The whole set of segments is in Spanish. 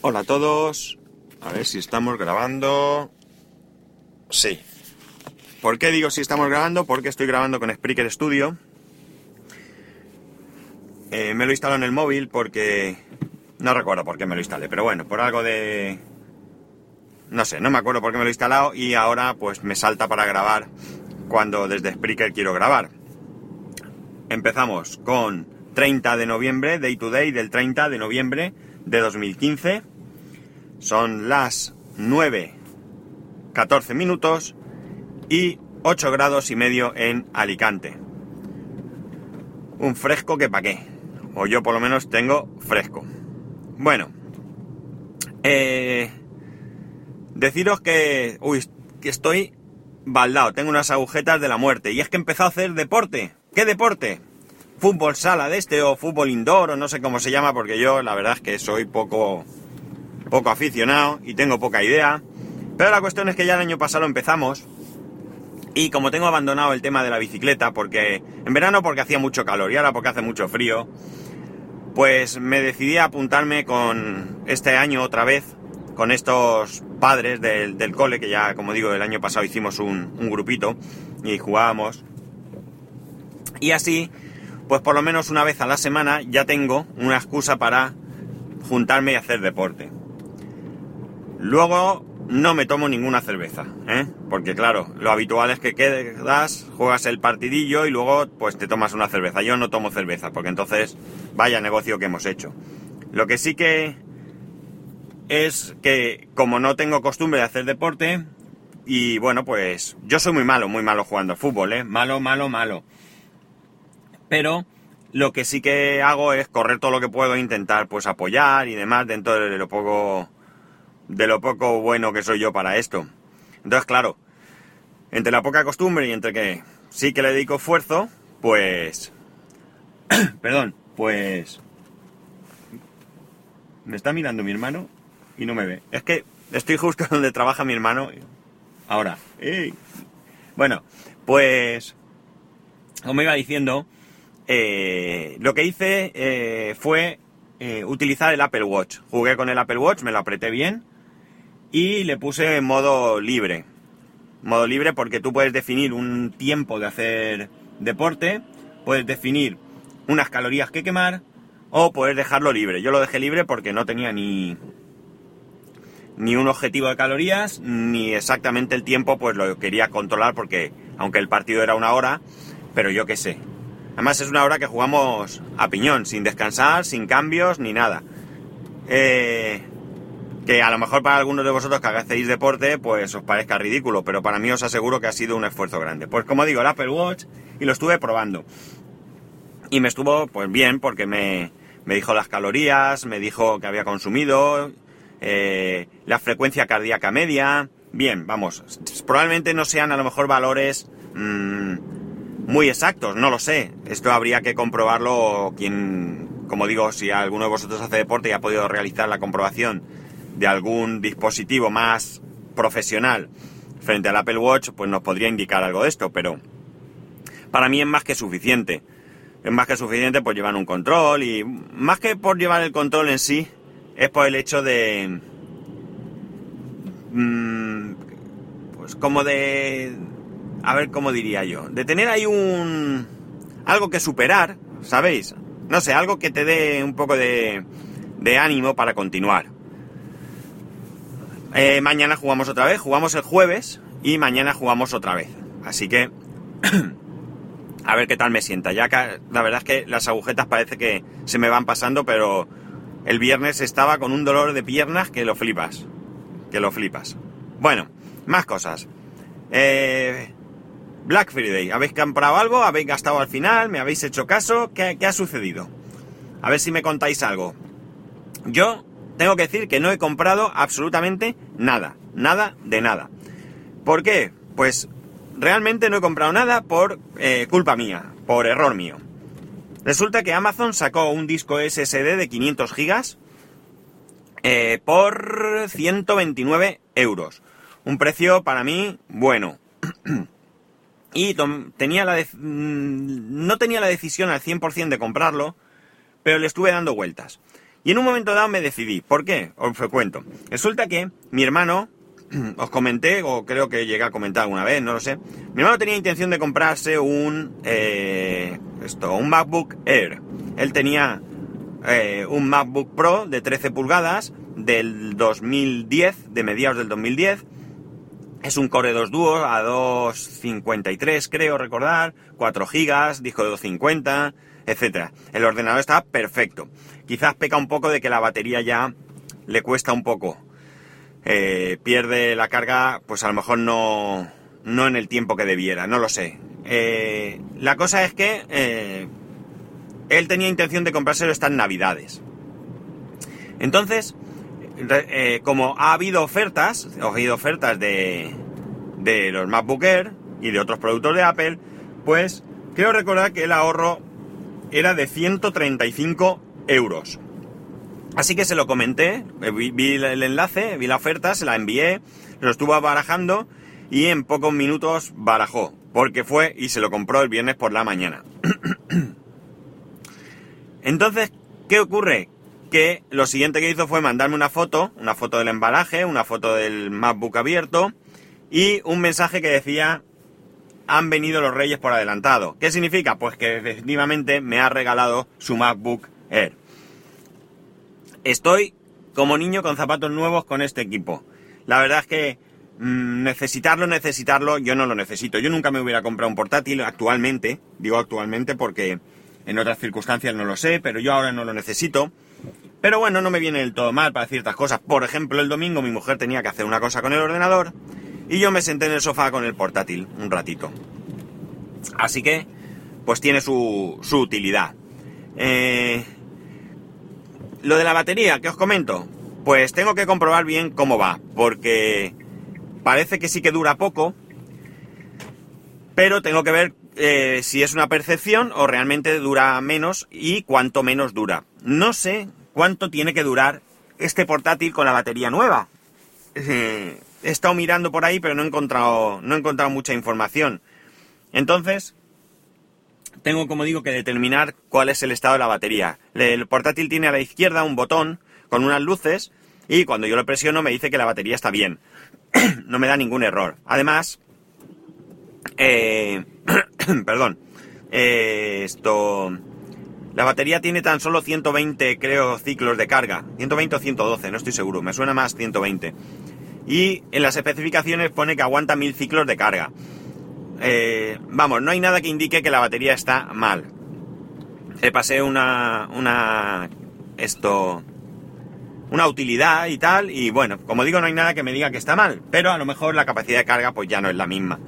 Hola a todos. A ver si estamos grabando. Sí. ¿Por qué digo si estamos grabando? Porque estoy grabando con Spreaker Studio. Eh, me lo he instalado en el móvil porque... No recuerdo por qué me lo instalé, pero bueno, por algo de... No sé, no me acuerdo por qué me lo he instalado y ahora pues me salta para grabar cuando desde Spreaker quiero grabar. Empezamos con 30 de noviembre, Day to Day del 30 de noviembre de 2015. Son las 9, 14 minutos y 8 grados y medio en Alicante. Un fresco que pa' qué. O yo por lo menos tengo fresco. Bueno. Eh, deciros que... Uy, que estoy baldado. Tengo unas agujetas de la muerte. Y es que he empezado a hacer deporte. ¿Qué deporte? Fútbol sala de este o fútbol indoor o no sé cómo se llama porque yo la verdad es que soy poco poco aficionado y tengo poca idea. Pero la cuestión es que ya el año pasado empezamos y como tengo abandonado el tema de la bicicleta, porque en verano porque hacía mucho calor y ahora porque hace mucho frío, pues me decidí a apuntarme con este año otra vez, con estos padres del, del cole, que ya como digo el año pasado hicimos un, un grupito y jugábamos. Y así, pues por lo menos una vez a la semana ya tengo una excusa para juntarme y hacer deporte. Luego no me tomo ninguna cerveza, ¿eh? Porque claro, lo habitual es que quedas, juegas el partidillo y luego pues te tomas una cerveza. Yo no tomo cerveza, porque entonces vaya negocio que hemos hecho. Lo que sí que es que como no tengo costumbre de hacer deporte, y bueno, pues yo soy muy malo, muy malo jugando al fútbol, ¿eh? Malo, malo, malo. Pero lo que sí que hago es correr todo lo que puedo, intentar pues apoyar y demás dentro de lo poco de lo poco bueno que soy yo para esto. Entonces, claro, entre la poca costumbre y entre que sí que le dedico esfuerzo, pues... Perdón, pues... Me está mirando mi hermano y no me ve. Es que estoy justo donde trabaja mi hermano. Ahora. Bueno, pues... Como iba diciendo, eh, lo que hice eh, fue eh, utilizar el Apple Watch. Jugué con el Apple Watch, me lo apreté bien y le puse en modo libre. Modo libre porque tú puedes definir un tiempo de hacer deporte, puedes definir unas calorías que quemar o puedes dejarlo libre. Yo lo dejé libre porque no tenía ni ni un objetivo de calorías ni exactamente el tiempo, pues lo quería controlar porque aunque el partido era una hora, pero yo qué sé. Además es una hora que jugamos a piñón, sin descansar, sin cambios ni nada. Eh, que a lo mejor para algunos de vosotros que hacéis deporte, pues os parezca ridículo, pero para mí os aseguro que ha sido un esfuerzo grande. Pues como digo, el Apple Watch y lo estuve probando. Y me estuvo pues bien porque me, me dijo las calorías, me dijo que había consumido, eh, la frecuencia cardíaca media. Bien, vamos, probablemente no sean a lo mejor valores mmm, muy exactos, no lo sé. Esto habría que comprobarlo quien, como digo, si alguno de vosotros hace deporte y ha podido realizar la comprobación de algún dispositivo más profesional frente al Apple Watch, pues nos podría indicar algo de esto, pero para mí es más que suficiente. Es más que suficiente por llevar un control y más que por llevar el control en sí, es por el hecho de... Mmm, pues como de... A ver cómo diría yo. De tener ahí un... Algo que superar, ¿sabéis? No sé, algo que te dé un poco de, de ánimo para continuar. Eh, mañana jugamos otra vez, jugamos el jueves y mañana jugamos otra vez. Así que a ver qué tal me sienta. Ya que la verdad es que las agujetas parece que se me van pasando, pero el viernes estaba con un dolor de piernas que lo flipas. Que lo flipas. Bueno, más cosas. Eh, Black Friday, ¿habéis comprado algo? ¿Habéis gastado al final? ¿Me habéis hecho caso? ¿Qué, ¿Qué ha sucedido? A ver si me contáis algo. Yo tengo que decir que no he comprado absolutamente nada, nada de nada. ¿Por qué? Pues realmente no he comprado nada por eh, culpa mía, por error mío. Resulta que Amazon sacó un disco SSD de 500 gigas eh, por 129 euros. Un precio para mí bueno. y tenía la no tenía la decisión al 100% de comprarlo, pero le estuve dando vueltas. Y en un momento dado me decidí. ¿Por qué? Os cuento. Resulta que mi hermano, os comenté, o creo que llegué a comentar alguna vez, no lo sé. Mi hermano tenía intención de comprarse un, eh, esto, un MacBook Air. Él tenía eh, un MacBook Pro de 13 pulgadas del 2010, de mediados del 2010. Es un Core 2 Duo a 253, creo recordar, 4 GB, disco de 250, etc. El ordenador está perfecto. Quizás peca un poco de que la batería ya le cuesta un poco. Eh, pierde la carga, pues a lo mejor no, no en el tiempo que debiera, no lo sé. Eh, la cosa es que eh, él tenía intención de comprárselo estas navidades. Entonces, como ha habido ofertas, ha habido ofertas de, de los MacBook Air y de otros productos de Apple, pues quiero recordar que el ahorro era de 135 euros. Así que se lo comenté, eh, vi, el enlace, vi la oferta, se la envié, lo estuvo barajando y en pocos minutos barajó, porque fue y se lo compró el viernes por la mañana. Entonces, ¿qué ocurre? Que lo siguiente que hizo fue mandarme una foto, una foto del embalaje, una foto del MacBook abierto y un mensaje que decía han venido los reyes por adelantado. ¿Qué significa? Pues que definitivamente me ha regalado su MacBook Air. Estoy como niño con zapatos nuevos con este equipo. La verdad es que mm, necesitarlo, necesitarlo, yo no lo necesito. Yo nunca me hubiera comprado un portátil actualmente, digo actualmente porque en otras circunstancias no lo sé, pero yo ahora no lo necesito. Pero bueno, no me viene del todo mal para ciertas cosas. Por ejemplo, el domingo mi mujer tenía que hacer una cosa con el ordenador y yo me senté en el sofá con el portátil un ratito. Así que, pues tiene su, su utilidad. Eh, lo de la batería, que os comento, pues tengo que comprobar bien cómo va, porque parece que sí que dura poco, pero tengo que ver eh, si es una percepción o realmente dura menos y cuánto menos dura. No sé cuánto tiene que durar este portátil con la batería nueva. Eh, he estado mirando por ahí, pero no he encontrado, no he encontrado mucha información. Entonces, tengo, como digo, que determinar cuál es el estado de la batería. El portátil tiene a la izquierda un botón con unas luces y cuando yo lo presiono me dice que la batería está bien. no me da ningún error. Además, eh, perdón, eh, esto... La batería tiene tan solo 120, creo, ciclos de carga. 120 o 112, no estoy seguro. Me suena más 120. Y en las especificaciones pone que aguanta 1000 ciclos de carga. Eh, vamos, no hay nada que indique que la batería está mal. Se pasé una, una, esto, una utilidad y tal, y bueno, como digo, no hay nada que me diga que está mal, pero a lo mejor la capacidad de carga pues ya no es la misma.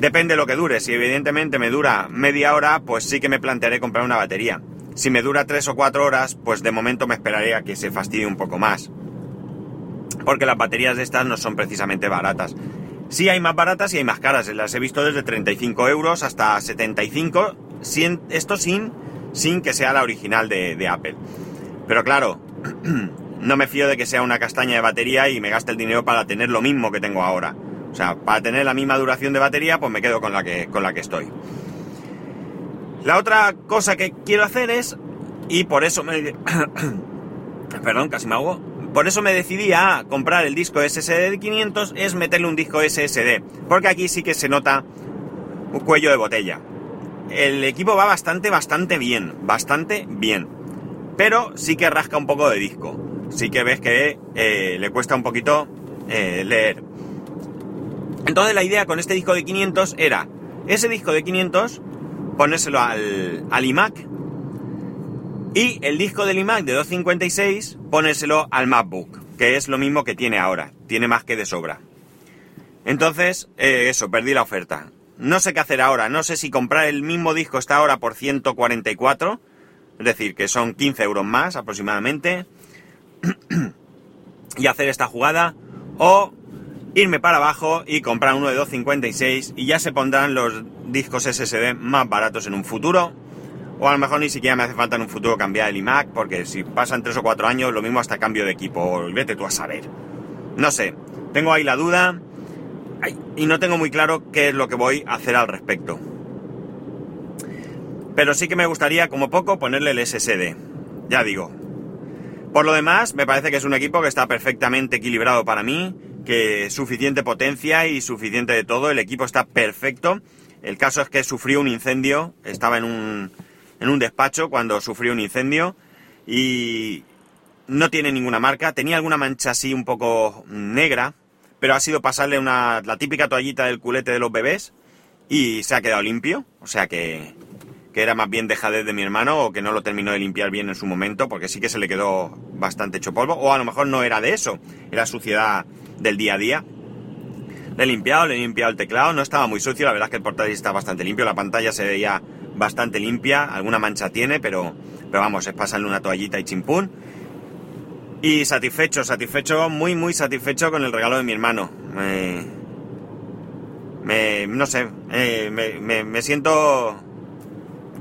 Depende de lo que dure, si evidentemente me dura media hora, pues sí que me plantearé comprar una batería. Si me dura tres o cuatro horas, pues de momento me esperaré a que se fastidie un poco más. Porque las baterías de estas no son precisamente baratas. Sí hay más baratas y hay más caras. Las he visto desde 35 euros hasta 75. esto sin, sin que sea la original de, Apple. Pero claro, no me fío de que sea una castaña de batería y me gaste el dinero para tener lo mismo que tengo ahora. O sea, para tener la misma duración de batería, pues me quedo con la que, con la que estoy. La otra cosa que quiero hacer es, y por eso me... Perdón, casi me hago por eso me decidí a comprar el disco SSD de 500, es meterle un disco SSD, porque aquí sí que se nota un cuello de botella. El equipo va bastante, bastante bien, bastante bien, pero sí que rasca un poco de disco. Sí que ves que eh, le cuesta un poquito eh, leer. Entonces la idea con este disco de 500 era ese disco de 500 ponérselo al, iMac y el disco del iMac de 256, ponérselo al MacBook, que es lo mismo que tiene ahora, tiene más que de sobra. Entonces, eh, eso, perdí la oferta. No sé qué hacer ahora, no sé si comprar el mismo disco está ahora por 144, es decir, que son 15 euros más aproximadamente, y hacer esta jugada, o irme para abajo y comprar uno de 256 y ya se pondrán los discos SSD más baratos en un futuro o a lo mejor ni siquiera me hace falta en un futuro cambiar el iMac, porque si pasan 3 o 4 años, lo mismo hasta cambio de equipo, o vete tú a saber. No sé, tengo ahí la duda y no tengo muy claro qué es lo que voy a hacer al respecto. Pero sí que me gustaría, como poco, ponerle el SSD. Ya digo, Por lo demás, me parece que es un equipo que está perfectamente equilibrado para mí, que suficiente potencia y suficiente de todo, el equipo está perfecto. El caso es que sufrió un incendio, estaba en un, en un despacho cuando sufrió un incendio y no tiene ninguna marca, tenía alguna mancha así un poco negra, pero ha sido pasarle una, la típica toallita del culete de los bebés y se ha quedado limpio, o sea que, que era más bien dejadez de mi hermano o que no lo terminó de limpiar bien en su momento, porque sí que se le quedó bastante hecho polvo, o a lo mejor no era de eso, era suciedad del día a día. Le he limpiado, le he limpiado el teclado, no estaba muy sucio, la verdad es que el portátil está bastante limpio, la pantalla se veía bastante limpia, alguna mancha tiene, pero, pero vamos, es pasarle una toallita y chimpún. Y satisfecho, satisfecho, muy, muy satisfecho con el regalo de mi hermano. Me, no sé, eh, me, me, siento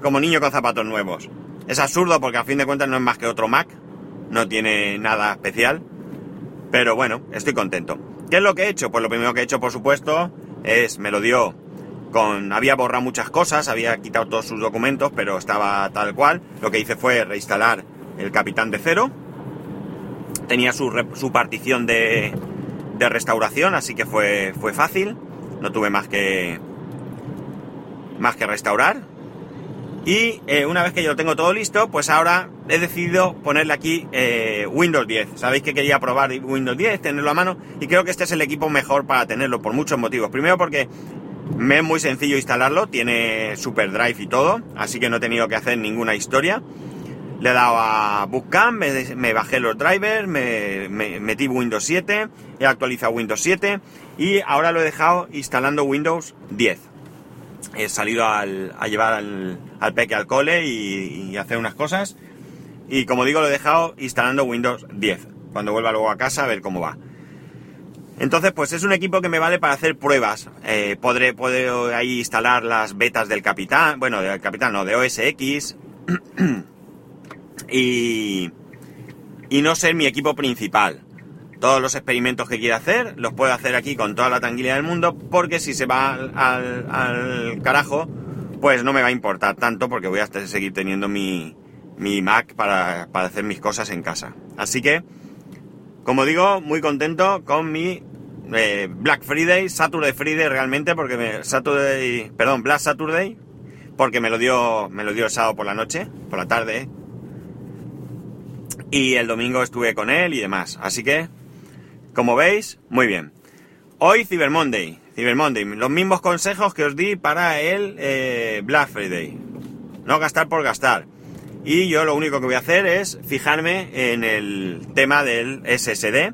como niño con zapatos nuevos. Es absurdo porque a fin de cuentas no es más que otro Mac, no tiene nada especial, pero bueno, estoy contento. ¿Qué es lo que he hecho? Pues lo primero que he hecho, por supuesto, es me lo dio con había borrado muchas cosas, había quitado todos sus documentos, pero estaba tal cual. Lo que hice fue reinstalar el Capitán de Cero. Tenía su, su partición de, de restauración, así que fue, fue fácil no tuve más que más que restaurar y eh, una vez que yo lo tengo todo listo pues ahora he decidido ponerle aquí eh, Windows 10 sabéis que quería probar Windows 10 tenerlo a mano y creo que este es el equipo mejor para tenerlo por muchos motivos. Primero porque es muy sencillo instalarlo tiene super drive y todo así que no he tenido que hacer ninguna historia. Le he dado a Bootcamp, me, bajé los drivers, me, metí Windows 7, he actualizado Windows 7 y ahora lo he dejado instalando Windows 10. He salido a llevar al, peque al cole y, hacer unas cosas. Y como digo, lo he dejado instalando Windows 10. Cuando vuelva luego a casa a ver cómo va. Entonces, pues es un equipo que me vale para hacer pruebas. Eh, podré, ahí instalar las betas del Capitán, bueno, del Capitán no, de OS X. y, y no ser mi equipo principal. Todos los experimentos que quiera hacer los puedo hacer aquí con toda la tranquilidad del mundo porque si se va al, carajo pues no me va a importar tanto porque voy a seguir teniendo mi, mi Mac para, hacer mis cosas en casa. Así que, como digo, muy contento con mi eh, Black Friday, Saturday Friday realmente, porque me, Saturday, perdón, Black Saturday, porque me lo dio, me lo dio el sábado por la noche, por la tarde, y el domingo estuve con él y demás. Así que, como veis, muy bien. Hoy Cyber Monday. Cyber Monday. Los mismos consejos que os di para el eh, Black Friday. No gastar por gastar. Y yo lo único que voy a hacer es fijarme en el tema del SSD.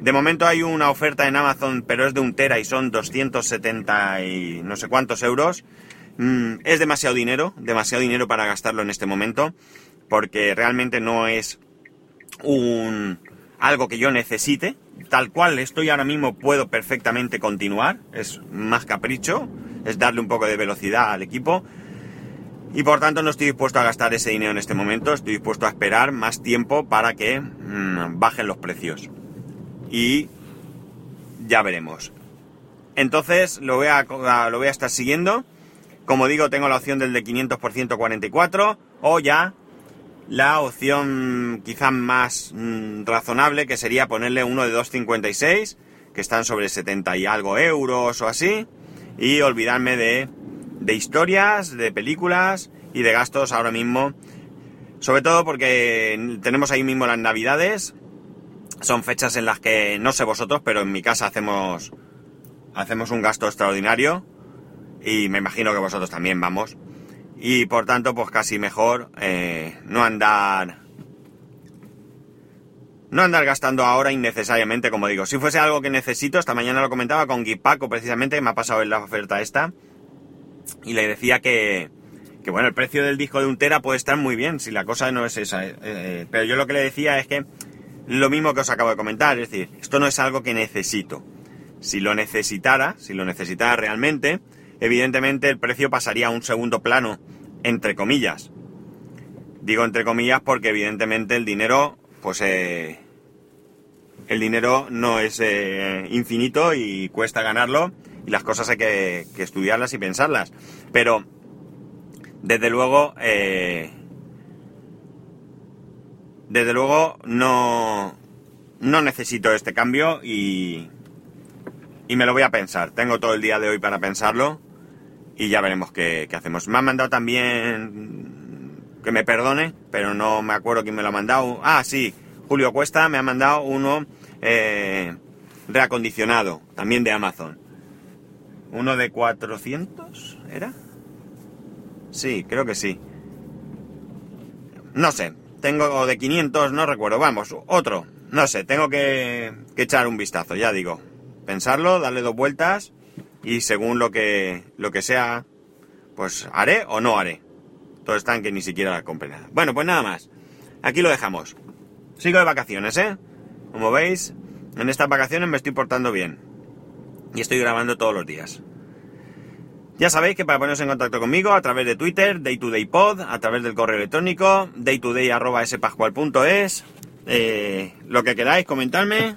De momento hay una oferta en Amazon, pero es de un tera y son 270 y no sé cuántos euros. Mm, es demasiado dinero, demasiado dinero para gastarlo en este momento, porque realmente no es un algo que yo necesite, tal cual estoy ahora mismo puedo perfectamente continuar, es más capricho, es darle un poco de velocidad al equipo. Y por tanto no estoy dispuesto a gastar ese dinero en este momento, estoy dispuesto a esperar más tiempo para que mm, bajen los precios. Y ya veremos. Entonces lo voy a, lo voy a estar siguiendo. Como digo, tengo la opción del de 500 por 144 o ya la opción quizá más mm, razonable que sería ponerle uno de 2.56 que están sobre 70 y algo euros o así y olvidarme de, de historias, de películas y de gastos ahora mismo. Sobre todo porque tenemos ahí mismo las navidades son fechas en las que no sé vosotros pero en mi casa hacemos hacemos un gasto extraordinario y me imagino que vosotros también vamos y por tanto pues casi mejor eh, no andar no andar gastando ahora innecesariamente como digo. Si fuese algo que necesito esta mañana lo comentaba con Gipaco precisamente me ha pasado en la oferta esta y le decía que que bueno el precio del disco de un tera puede estar muy bien si la cosa no es esa eh, eh, pero yo lo que le decía es que lo mismo que os acabo de comentar es decir esto no es algo que necesito. Si lo necesitara si lo necesitara realmente evidentemente el precio pasaría a un segundo plano, entre comillas. Digo entre comillas porque evidentemente el dinero, pues eh, el dinero no es eh, infinito y cuesta ganarlo y las cosas hay que, estudiarlas y pensarlas. Pero, desde luego, eh, desde luego no, no necesito este cambio y, y me lo voy a pensar. Tengo todo el día de hoy para pensarlo y ya veremos qué, qué hacemos. Me han mandado también que me perdone, pero no me acuerdo quién me lo ha mandado. Ah, sí, Julio Cuesta me ha mandado uno eh, reacondicionado, también de Amazon. Uno de 400, ¿era? Sí, creo que sí. No sé, tengo de 500, no recuerdo. Vamos, otro. No sé, tengo que, que echar un vistazo, ya digo. Pensarlo, darle dos vueltas y según lo que, lo que sea, pues haré o no haré. Todo está en que ni siquiera compre nada. Bueno, pues nada más. Aquí lo dejamos. Sigo de vacaciones, ¿eh? Como veis, en estas vacaciones me estoy portando bien. Y estoy grabando todos los días. Ya sabéis que para poneros en contacto conmigo a través de Twitter, DayTodayPod, a través del correo electrónico, daytoday.spascual.es, eh, lo que queráis, comentarme.